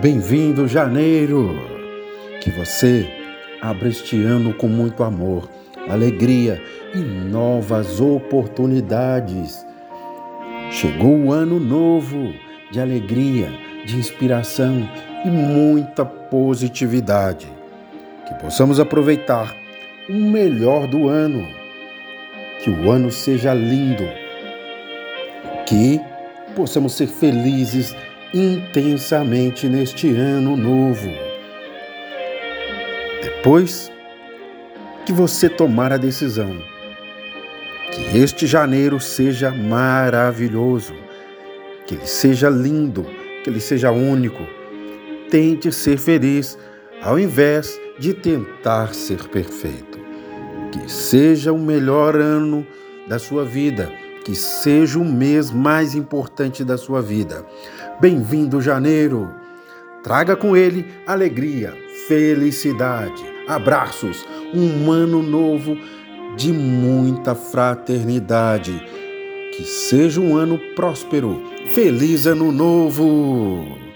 Bem-vindo, janeiro! Que você abra este ano com muito amor, alegria e novas oportunidades. Chegou o ano novo de alegria, de inspiração e muita positividade. Que possamos aproveitar o melhor do ano. Que o ano seja lindo. Que possamos ser felizes intensamente neste ano novo. Depois que você tomar a decisão, que este janeiro seja maravilhoso, que ele seja lindo, que ele seja único. Tente ser feliz ao invés de tentar ser perfeito. Que seja o melhor ano da sua vida que seja o mês mais importante da sua vida. Bem-vindo, janeiro! Traga com ele alegria, felicidade, abraços, um ano novo de muita fraternidade. Que seja um ano próspero. Feliz ano novo!